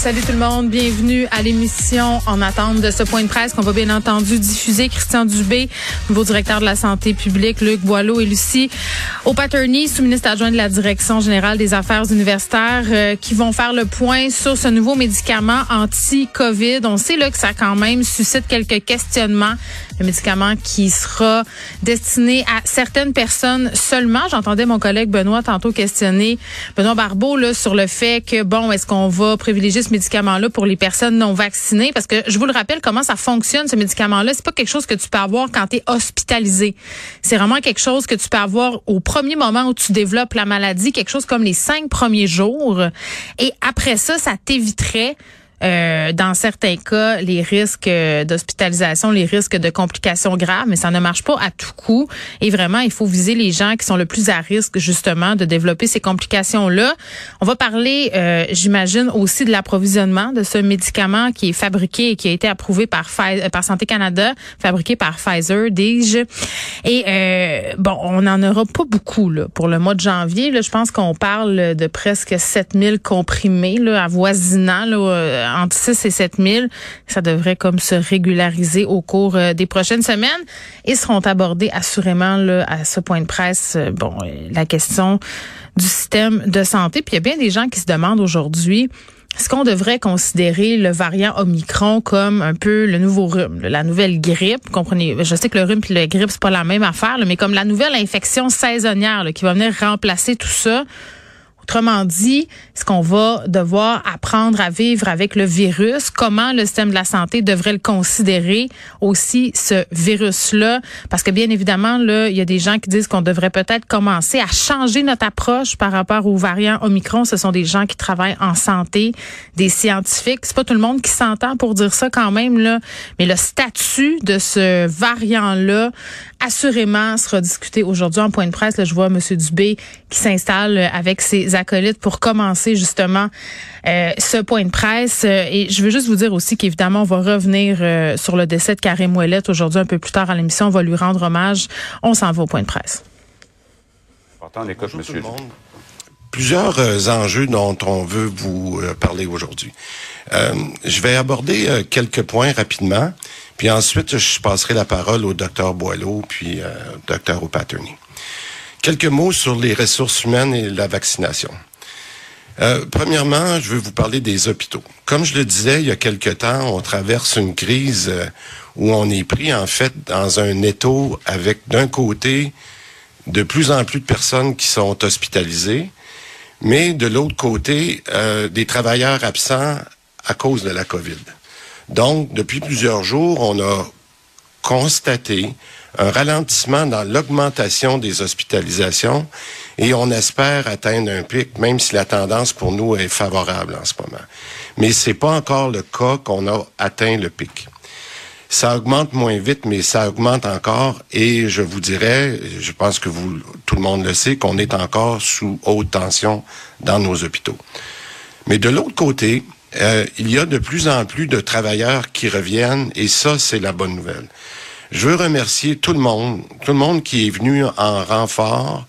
Salut tout le monde, bienvenue à l'émission En attente de ce point de presse qu'on va bien entendu diffuser. Christian Dubé, nouveau directeur de la santé publique, Luc Boileau et Lucie O'Patterney, sous-ministre adjoint de la Direction générale des affaires universitaires, euh, qui vont faire le point sur ce nouveau médicament anti-COVID. On sait là que ça quand même suscite quelques questionnements. Le médicament qui sera destiné à certaines personnes seulement. J'entendais mon collègue Benoît tantôt questionner Benoît Barbeau là, sur le fait que bon, est-ce qu'on va privilégier ce médicament-là pour les personnes non vaccinées? Parce que je vous le rappelle, comment ça fonctionne, ce médicament-là? C'est pas quelque chose que tu peux avoir quand tu es hospitalisé. C'est vraiment quelque chose que tu peux avoir au premier moment où tu développes la maladie, quelque chose comme les cinq premiers jours. Et après ça, ça t'éviterait euh, dans certains cas, les risques euh, d'hospitalisation, les risques de complications graves, mais ça ne marche pas à tout coup. Et vraiment, il faut viser les gens qui sont le plus à risque, justement, de développer ces complications-là. On va parler, euh, j'imagine, aussi de l'approvisionnement de ce médicament qui est fabriqué et qui a été approuvé par, par Santé Canada, fabriqué par Pfizer, dis-je. Et bon, on n'en aura pas beaucoup là, pour le mois de janvier. Là, je pense qu'on parle de presque 7000 comprimés là, avoisinant là, entre 6 et 7 000. Ça devrait comme se régulariser au cours euh, des prochaines semaines et seront abordés assurément là, à ce point de presse. Euh, bon, euh, la question du système de santé. Puis il y a bien des gens qui se demandent aujourd'hui est-ce qu'on devrait considérer le variant Omicron comme un peu le nouveau rhume, la nouvelle grippe? Comprenez, je sais que le rhume et la grippe, c'est pas la même affaire, mais comme la nouvelle infection saisonnière qui va venir remplacer tout ça. Autrement dit, est-ce qu'on va devoir apprendre à vivre avec le virus? Comment le système de la santé devrait le considérer aussi, ce virus-là? Parce que bien évidemment, là, il y a des gens qui disent qu'on devrait peut-être commencer à changer notre approche par rapport aux variants Omicron. Ce sont des gens qui travaillent en santé, des scientifiques. C'est pas tout le monde qui s'entend pour dire ça quand même, là. Mais le statut de ce variant-là, assurément, sera discuté aujourd'hui en point de presse. Là, je vois M. Dubé qui s'installe avec ses acolytes pour commencer justement euh, ce point de presse. Euh, et je veux juste vous dire aussi qu'évidemment, on va revenir euh, sur le décès de Karim Ouellet aujourd'hui un peu plus tard à l'émission. On va lui rendre hommage. On s'en va au point de presse. Plusieurs enjeux dont on veut vous parler aujourd'hui. je vais aborder quelques points rapidement, puis ensuite je passerai la parole au docteur Boileau puis au docteur O'Patterney. Quelques mots sur les ressources humaines et la vaccination. Euh, premièrement, je veux vous parler des hôpitaux. Comme je le disais il y a quelque temps, on traverse une crise euh, où on est pris en fait dans un étau avec d'un côté de plus en plus de personnes qui sont hospitalisées, mais de l'autre côté euh, des travailleurs absents à cause de la COVID. Donc, depuis plusieurs jours, on a constaté un ralentissement dans l'augmentation des hospitalisations et on espère atteindre un pic, même si la tendance pour nous est favorable en ce moment. Mais c'est pas encore le cas qu'on a atteint le pic. Ça augmente moins vite, mais ça augmente encore. Et je vous dirais, je pense que vous, tout le monde le sait, qu'on est encore sous haute tension dans nos hôpitaux. Mais de l'autre côté, euh, il y a de plus en plus de travailleurs qui reviennent, et ça, c'est la bonne nouvelle. Je veux remercier tout le monde, tout le monde qui est venu en renfort,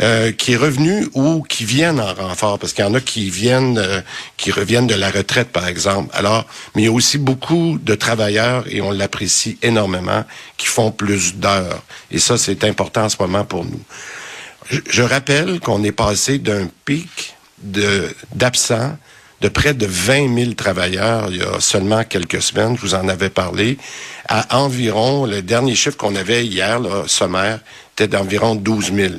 euh, qui est revenu ou qui viennent en renfort, parce qu'il y en a qui viennent, euh, qui reviennent de la retraite, par exemple. Alors, mais il y a aussi beaucoup de travailleurs, et on l'apprécie énormément, qui font plus d'heures. Et ça, c'est important en ce moment pour nous. Je, je rappelle qu'on est passé d'un pic d'absents de près de 20 000 travailleurs il y a seulement quelques semaines, je vous en avais parlé, à environ, le dernier chiffre qu'on avait hier, là, sommaire, était d'environ 12 000.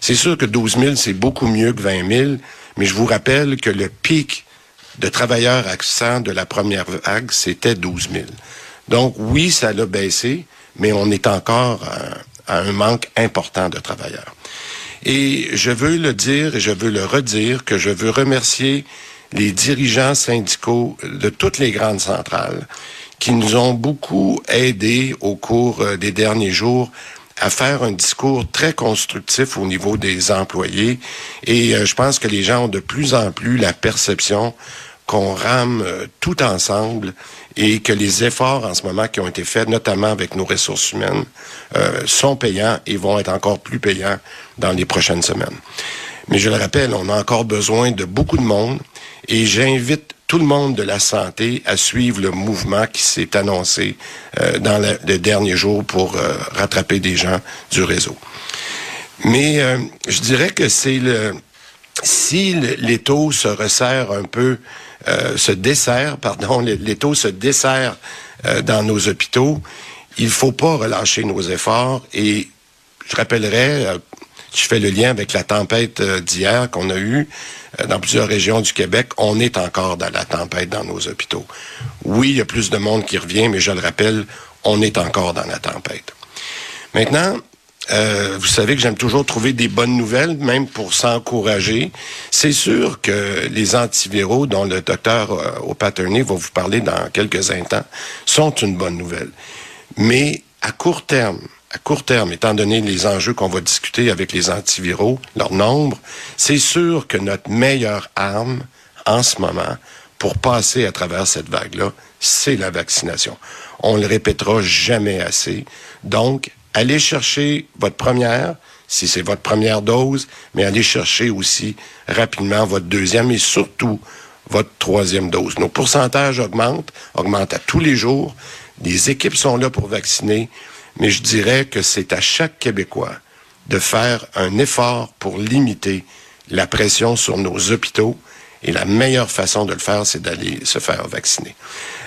C'est sûr que 12 000, c'est beaucoup mieux que 20 000, mais je vous rappelle que le pic de travailleurs absents de la première vague, c'était 12 000. Donc oui, ça l'a baissé, mais on est encore à un manque important de travailleurs. Et je veux le dire et je veux le redire que je veux remercier les dirigeants syndicaux de toutes les grandes centrales qui nous ont beaucoup aidés au cours euh, des derniers jours à faire un discours très constructif au niveau des employés. Et je pense que les gens ont de plus en plus la perception qu'on rame tout ensemble et que les efforts en ce moment qui ont été faits, notamment avec nos ressources humaines, sont payants et vont être encore plus payants dans les prochaines semaines. Mais je le rappelle, on a encore besoin de beaucoup de monde et j'invite tout le monde de la santé à suivre le mouvement qui s'est annoncé euh, dans le, les derniers jours pour euh, rattraper des gens du réseau. Mais euh, je dirais que c'est le si les taux se resserrent un peu, se desserrent, pardon, les, les taux se desserrent dans nos hôpitaux, il faut pas relâcher nos efforts et je rappellerai je fais le lien avec la tempête d'hier qu'on a eue dans plusieurs régions du Québec. On est encore dans la tempête dans nos hôpitaux. Oui, il y a plus de monde qui revient, mais je le rappelle, on est encore dans la tempête. Maintenant, euh, vous savez que j'aime toujours trouver des bonnes nouvelles, même pour s'encourager. C'est sûr que les antiviraux, dont le docteur au Paterny va vous parler dans quelques instants, sont une bonne nouvelle. Mais à court terme, à court terme, étant donné les enjeux qu'on va discuter avec les antiviraux, leur nombre, c'est sûr que notre meilleure arme en ce moment pour passer à travers cette vague-là, c'est la vaccination. On le répétera jamais assez. Donc, allez chercher votre première, si c'est votre première dose, mais allez chercher aussi rapidement votre deuxième et surtout votre troisième dose. Nos pourcentages augmentent, augmentent à tous les jours. Les équipes sont là pour vacciner mais je dirais que c'est à chaque Québécois de faire un effort pour limiter la pression sur nos hôpitaux. Et la meilleure façon de le faire, c'est d'aller se faire vacciner.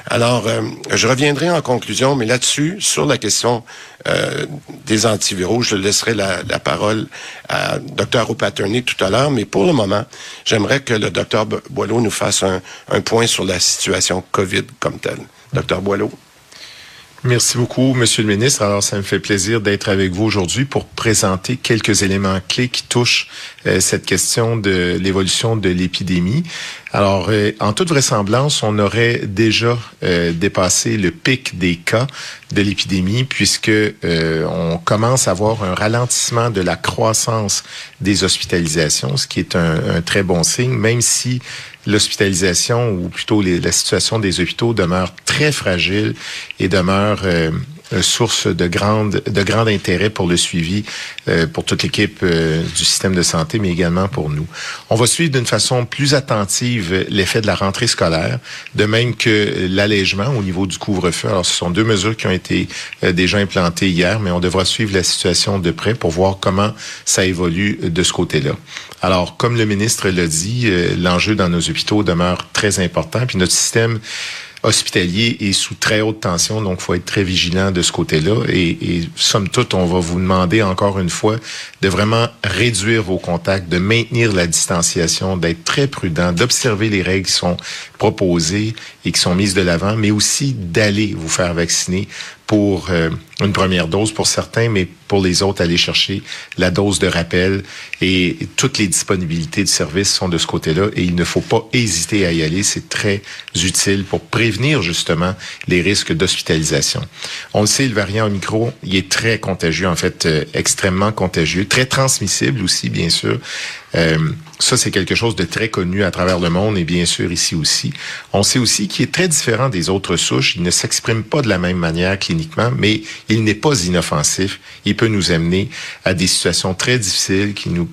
Alors, euh, je reviendrai en conclusion, mais là-dessus, sur la question euh, des antiviraux, je laisserai la, la parole à Dr. O'Patterney tout à l'heure, mais pour le moment, j'aimerais que le Dr. Boileau nous fasse un, un point sur la situation COVID comme telle. Dr. Boileau? Merci beaucoup, Monsieur le ministre. Alors, ça me fait plaisir d'être avec vous aujourd'hui pour présenter quelques éléments clés qui touchent euh, cette question de l'évolution de l'épidémie. Alors, euh, en toute vraisemblance, on aurait déjà euh, dépassé le pic des cas de l'épidémie puisque on commence à voir un ralentissement de la croissance des hospitalisations, ce qui est un, un très bon signe, même si l'hospitalisation ou plutôt la situation des hôpitaux demeure très fragile et demeure euh, source de grande de grand intérêt pour le suivi euh, pour toute l'équipe euh, du système de santé mais également pour nous. On va suivre d'une façon plus attentive l'effet de la rentrée scolaire, de même que l'allègement au niveau du couvre-feu. Alors ce sont deux mesures qui ont été déjà implantées hier, mais on devra suivre la situation de près pour voir comment ça évolue de ce côté-là. Alors, comme le ministre l'a dit, euh, l'enjeu dans nos hôpitaux demeure très important, puis notre système hospitalier est sous très haute tension, donc faut être très vigilant de ce côté-là. Et, et, somme toute, on va vous demander encore une fois de vraiment réduire vos contacts, de maintenir la distanciation, d'être très prudent, d'observer les règles qui sont proposées et qui sont mises de l'avant, mais aussi d'aller vous faire vacciner pour euh, une première dose pour certains, mais pour les autres, aller chercher la dose de rappel et toutes les disponibilités de services sont de ce côté-là et il ne faut pas hésiter à y aller. C'est très utile pour prévenir justement les risques d'hospitalisation. On le sait, le variant Omicron, il est très contagieux, en fait, euh, extrêmement contagieux, très transmissible aussi, bien sûr. Euh, ça, c'est quelque chose de très connu à travers le monde et bien sûr ici aussi. On sait aussi qu'il est très différent des autres souches. Il ne s'exprime pas de la même manière cliniquement, mais il n'est pas inoffensif. Il peut nous amener à des situations très difficiles qui nous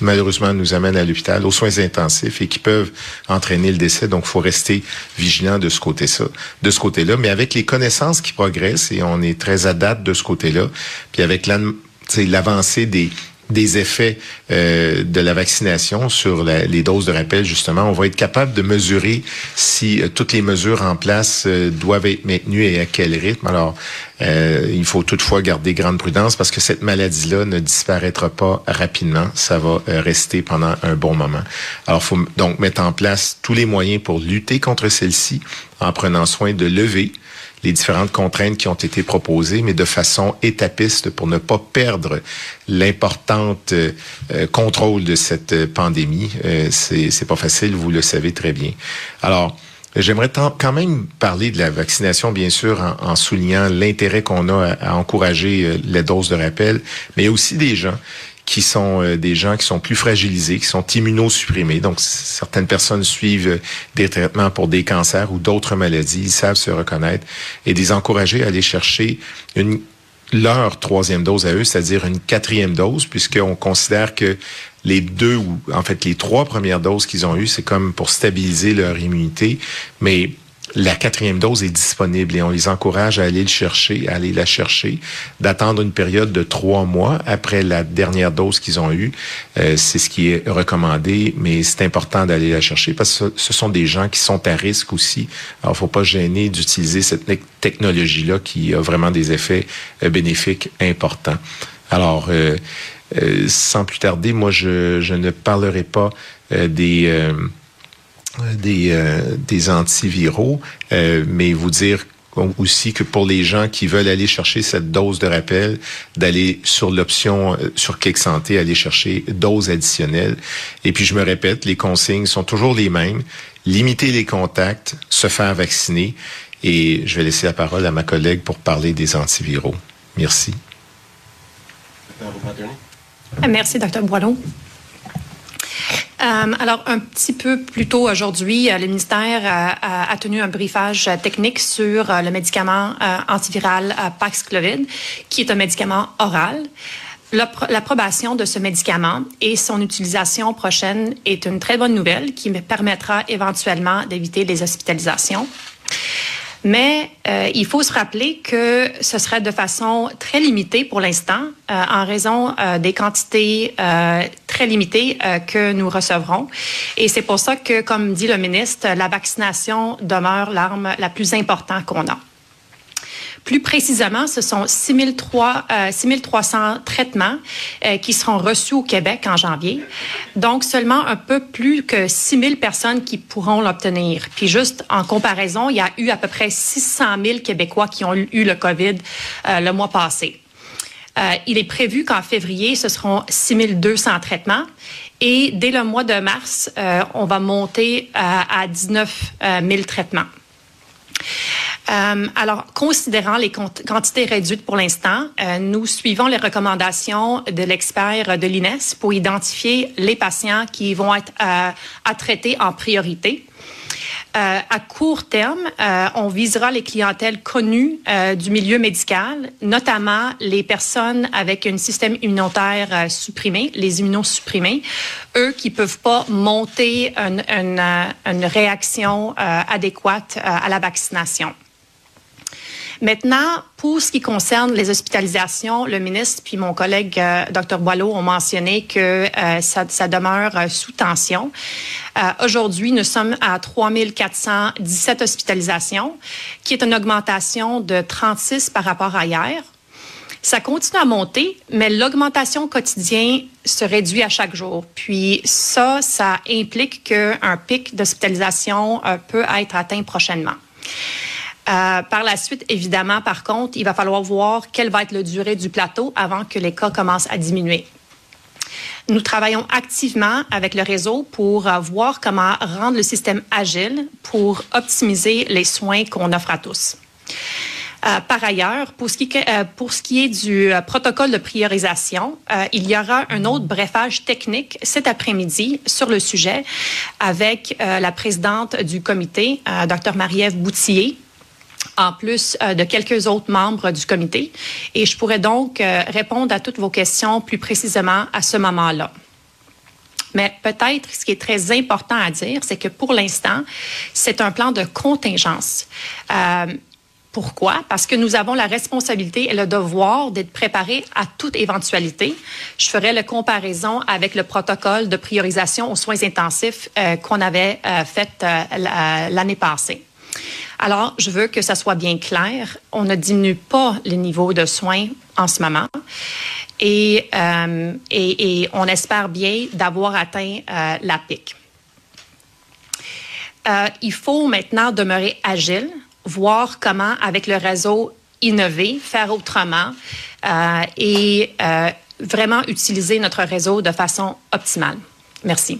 malheureusement nous amènent à l'hôpital, aux soins intensifs et qui peuvent entraîner le décès. Donc, faut rester vigilant de ce côté là de ce côté-là. Mais avec les connaissances qui progressent et on est très à date de ce côté-là, puis avec l'avancée des des effets euh, de la vaccination sur la, les doses de rappel, justement, on va être capable de mesurer si euh, toutes les mesures en place euh, doivent être maintenues et à quel rythme. Alors, euh, il faut toutefois garder grande prudence parce que cette maladie-là ne disparaîtra pas rapidement. Ça va rester pendant un bon moment. Alors, faut donc mettre en place tous les moyens pour lutter contre celle-ci en prenant soin de lever les différentes contraintes qui ont été proposées, mais de façon étapiste pour ne pas perdre l'importante euh, contrôle de cette pandémie. Euh, c'est pas facile, vous le savez très bien. Alors, J'aimerais quand même parler de la vaccination, bien sûr, en, soulignant l'intérêt qu'on a à, encourager euh, les doses de rappel, mais il y a aussi des gens qui sont euh, des gens qui sont plus fragilisés, qui sont immunosupprimés. Donc, certaines personnes suivent euh, des traitements pour des cancers ou d'autres maladies. Ils savent se reconnaître et les encourager à aller chercher une leur troisième dose à eux, c'est-à-dire une quatrième dose, puisqu'on considère que les deux ou en fait les trois premières doses qu'ils ont eues, c'est comme pour stabiliser leur immunité, mais la quatrième dose est disponible et on les encourage à aller le chercher, à aller la chercher, d'attendre une période de trois mois après la dernière dose qu'ils ont eue. Euh, c'est ce qui est recommandé, mais c'est important d'aller la chercher parce que ce sont des gens qui sont à risque aussi. Alors, faut pas gêner d'utiliser cette technologie-là qui a vraiment des effets euh, bénéfiques importants. Alors, euh, euh, sans plus tarder, moi, je, je ne parlerai pas euh, des euh, des, antiviraux, mais vous dire aussi que pour les gens qui veulent aller chercher cette dose de rappel, d'aller sur l'option sur Clic Santé, aller chercher dose additionnelle. Et puis je me répète, les consignes sont toujours les mêmes. Limiter les contacts, se faire vacciner. Et je vais laisser la parole à ma collègue pour parler des antiviraux. Merci. Merci, Dr. Boileau. Euh, alors, un petit peu plus tôt aujourd'hui, euh, le ministère a, tenu un briefage technique sur euh, le médicament antiviral Paxlovid, qui est un médicament oral. L'approbation de ce médicament et son utilisation prochaine est une très bonne nouvelle qui me permettra éventuellement d'éviter les hospitalisations. Mais euh, il faut se rappeler que ce serait de façon très limitée pour l'instant, euh, en raison euh, des quantités très limitées que nous recevrons. Et c'est pour ça que, comme dit le ministre, la vaccination demeure l'arme la plus importante qu'on a. Plus précisément, ce sont 6 300 euh, traitements euh, qui seront reçus au Québec en janvier. Donc, seulement un peu plus que 6 000 personnes qui pourront l'obtenir. Puis juste en comparaison, il y a eu à peu près 600 000 Québécois qui ont eu le COVID euh, le mois passé. il est prévu qu'en février, ce seront 6 200 traitements. Et dès le mois de mars, on va monter à 19 000 traitements. Euh, alors, considérant les quantités réduites pour l'instant, euh, nous suivons les recommandations de l'expert de l'INES pour identifier les patients qui vont être euh, à traiter en priorité. à court terme, on visera les clientèles connues du milieu médical, notamment les personnes avec un système immunitaire supprimé, les immunosupprimés, eux qui peuvent pas monter une, une réaction adéquate à la vaccination. Maintenant, pour ce qui concerne les hospitalisations, le ministre puis mon collègue euh, Dr Boileau ont mentionné que euh, ça, ça, demeure euh, sous tension. Aujourd'hui, nous sommes à 3 417 hospitalisations, qui est une augmentation de 36 par rapport à hier. Ça continue à monter, mais l'augmentation quotidienne se réduit à chaque jour. Puis ça, ça implique qu'un pic d'hospitalisation peut être atteint prochainement. Euh, par la suite, évidemment, par contre, il va falloir voir quelle va être la durée du plateau avant que les cas commencent à diminuer. Nous travaillons activement avec le réseau pour euh, voir comment rendre le système agile pour optimiser les soins qu'on offre à tous. Euh, par ailleurs, pour ce, qui, est du protocole de priorisation, il y aura un autre brefage technique cet après-midi sur le sujet avec la présidente du comité, Dr Marie-Ève Boutillier, en plus euh, de quelques autres membres du comité. Et je pourrais donc euh, répondre à toutes vos questions plus précisément à ce moment-là. Mais peut-être ce qui est très important à dire, c'est que pour l'instant, c'est un plan de contingence. Euh, pourquoi? Parce que nous avons la responsabilité et le devoir d'être préparés à toute éventualité. Je ferai la comparaison avec le protocole de priorisation aux soins intensifs qu'on avait fait l'année passée. Alors, je veux que ça soit bien clair. On ne diminue pas les niveaux de soins en ce moment. Et, euh, on espère bien d'avoir atteint euh, la pic. Euh, il faut maintenant demeurer agile, voir comment, avec le réseau, innover, faire autrement et vraiment utiliser notre réseau de façon optimale. Merci.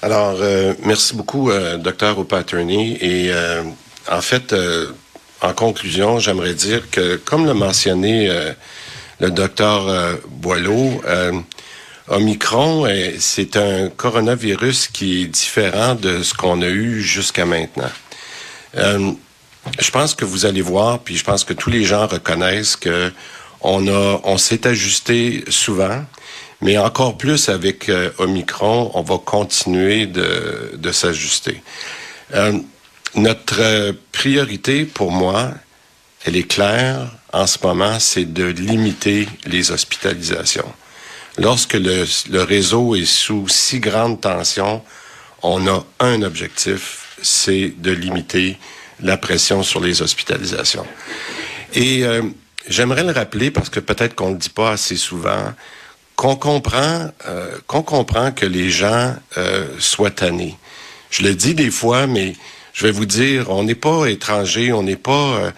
Alors, euh, merci beaucoup, euh, docteur O'Patterney. Et euh, en fait, en conclusion, j'aimerais dire que, comme l'a mentionné le docteur Boileau, Omicron, c'est un coronavirus qui est différent de ce qu'on a eu jusqu'à maintenant. je pense que vous allez voir, puis je pense que tous les gens reconnaissent que on a, on s'est ajusté souvent. Mais encore plus avec euh, Omicron, on va continuer de, de s'ajuster. Euh, notre priorité pour moi, elle est claire en ce moment, c'est de limiter les hospitalisations. Lorsque le, le réseau est sous si grande tension, on a un objectif, c'est de limiter la pression sur les hospitalisations. Et euh, j'aimerais le rappeler parce que peut-être qu'on ne le dit pas assez souvent qu'on comprend, euh, qu'on comprend que les gens euh, soient tannés. Je le dis des fois, mais je vais vous dire, on n'est pas étranger, on n'est pas, euh,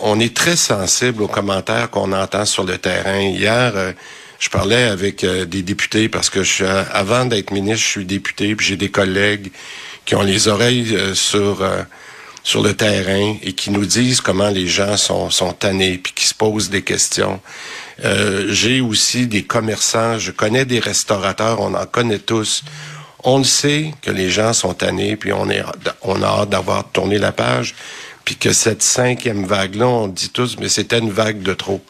on est très sensible aux commentaires qu'on entend sur le terrain. Hier, je parlais avec des députés parce que avant d'être ministre, je suis député, puis j'ai des collègues qui ont les oreilles sur sur le terrain et qui nous disent comment les gens sont, sont tannés puis qui se posent des questions. Euh, j'ai aussi des commerçants, je connais des restaurateurs, on en connaît tous. On le sait que les gens sont tannés, puis on, est, on a hâte d'avoir tourné la page, puis que cette cinquième vague-là, on dit tous, mais c'était une vague de trop.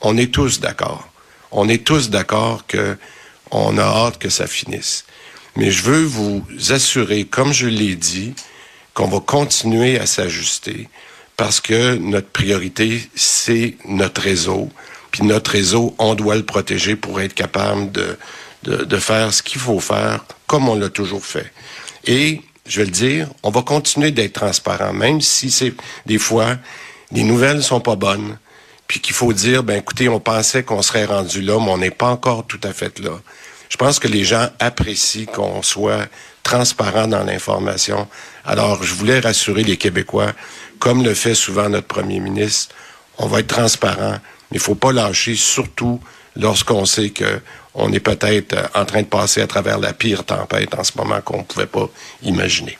On est tous d'accord. On est tous d'accord que on a hâte que ça finisse. Mais je veux vous assurer, comme je l'ai dit, qu'on va continuer à s'ajuster parce que notre priorité, c'est notre réseau. Puis notre réseau, on doit le protéger pour être capable de, de, faire ce qu'il faut faire comme on l'a toujours fait. Et, je vais le dire, on va continuer d'être transparent, même si c'est des fois, les nouvelles sont pas bonnes, puis qu'il faut dire, ben écoutez, on pensait qu'on serait rendu là, mais on n'est pas encore tout à fait là. Je pense que les gens apprécient qu'on soit transparent dans l'information. Alors, je voulais rassurer les Québécois, comme le fait souvent notre premier ministre, on va être transparent, il faut pas lâcher, surtout lorsqu'on sait que on est peut-être en train de passer à travers la pire tempête en ce moment qu'on ne pouvait pas imaginer.